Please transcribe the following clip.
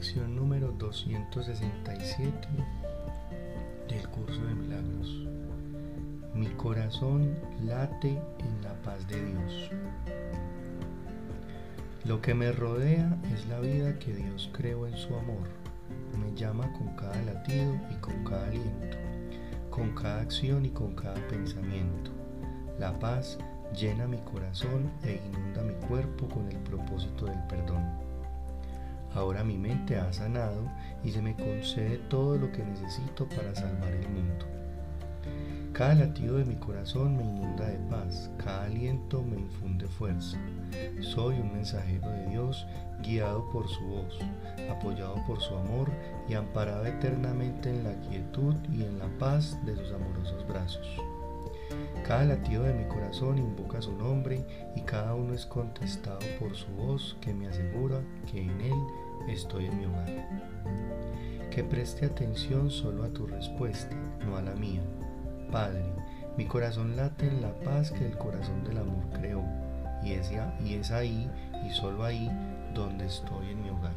267 del curso de milagros. Mi corazón late en la paz de Dios. Lo que me rodea es la vida que Dios creó en su amor. Me llama con cada latido y con cada aliento, con cada acción y con cada pensamiento. La paz llena mi corazón e inunda mi cuerpo con el propósito del perdón. Ahora mi mente ha sanado y se me concede todo lo que necesito para salvar el mundo. Cada latido de mi corazón me inunda de paz, cada aliento me infunde fuerza. Soy un mensajero de Dios guiado por su voz, apoyado por su amor y amparado eternamente en la quietud y en la paz de sus amorosos brazos. Cada latido de mi corazón invoca su nombre y cada uno es contestado por su voz que me asegura que en él estoy en mi hogar. Que preste atención solo a tu respuesta, no a la mía. Padre, mi corazón late en la paz que el corazón del amor creó, y es, y es ahí y solo ahí donde estoy en mi hogar.